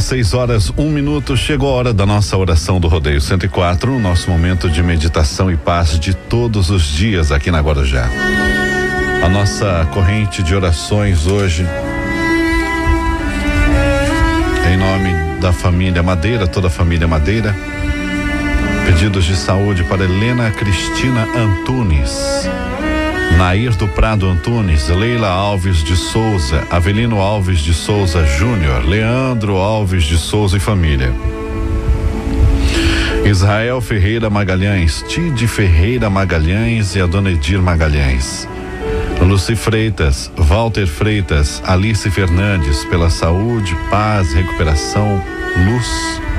6 horas, um minuto, chegou a hora da nossa oração do Rodeio 104, nosso momento de meditação e paz de todos os dias aqui na Guarujá. A nossa corrente de orações hoje, em nome da família Madeira, toda a família Madeira, pedidos de saúde para Helena Cristina Antunes. Nair do Prado Antunes, Leila Alves de Souza, Avelino Alves de Souza Júnior, Leandro Alves de Souza e família. Israel Ferreira Magalhães, Tide Ferreira Magalhães e a Dona Edir Magalhães. Luci Freitas, Walter Freitas, Alice Fernandes, pela saúde, paz, recuperação, luz.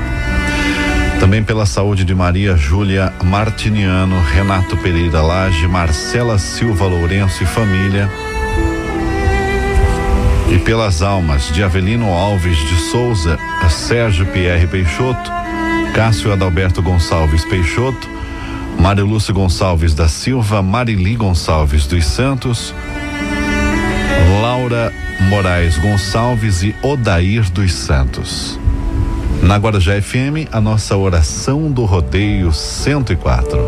Também pela saúde de Maria Júlia Martiniano, Renato Pereira Lage, Marcela Silva Lourenço e família. E pelas almas de Avelino Alves de Souza, Sérgio Pierre Peixoto, Cássio Adalberto Gonçalves Peixoto, Mário Lúcio Gonçalves da Silva, Marili Gonçalves dos Santos, Laura Moraes Gonçalves e Odair dos Santos. Na Guarujá FM, a nossa oração do rodeio 104.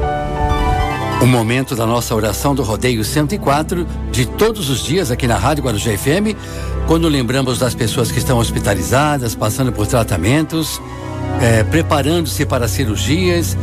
O momento da nossa oração do rodeio 104 de todos os dias aqui na Rádio Guarujá FM, quando lembramos das pessoas que estão hospitalizadas, passando por tratamentos, eh, preparando-se para cirurgias,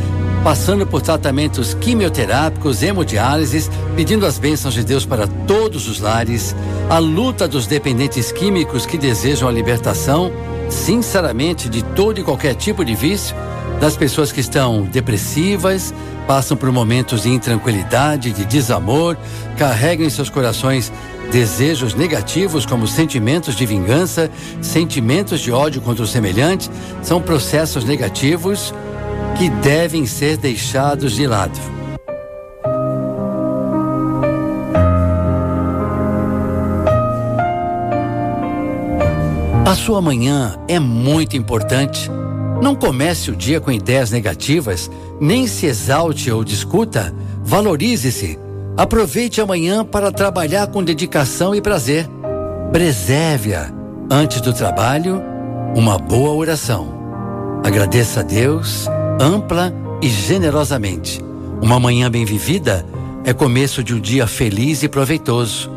passando por tratamentos quimioterápicos, hemodiálises, pedindo as bênçãos de Deus para todos os lares, a luta dos dependentes químicos que desejam a libertação sinceramente de todo e qualquer tipo de vício, das pessoas que estão depressivas, passam por momentos de intranquilidade, de desamor, carregam em seus corações desejos negativos como sentimentos de vingança, sentimentos de ódio contra o semelhante, são processos negativos que devem ser deixados de lado. A sua manhã é muito importante. Não comece o dia com ideias negativas, nem se exalte ou discuta. Valorize-se. Aproveite a manhã para trabalhar com dedicação e prazer. Preserve-a. Antes do trabalho, uma boa oração. Agradeça a Deus, ampla e generosamente. Uma manhã bem vivida é começo de um dia feliz e proveitoso.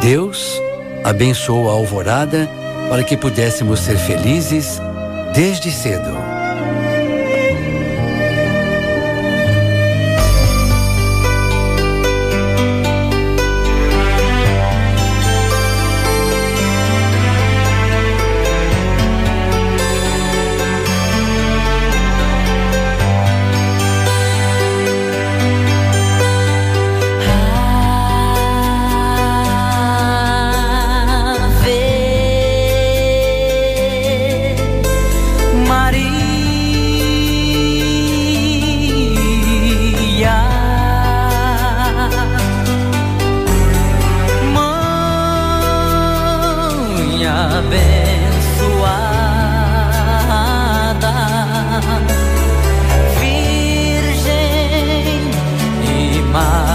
Deus abençoou a alvorada para que pudéssemos ser felizes desde cedo. abençoada, Virgem e mãe.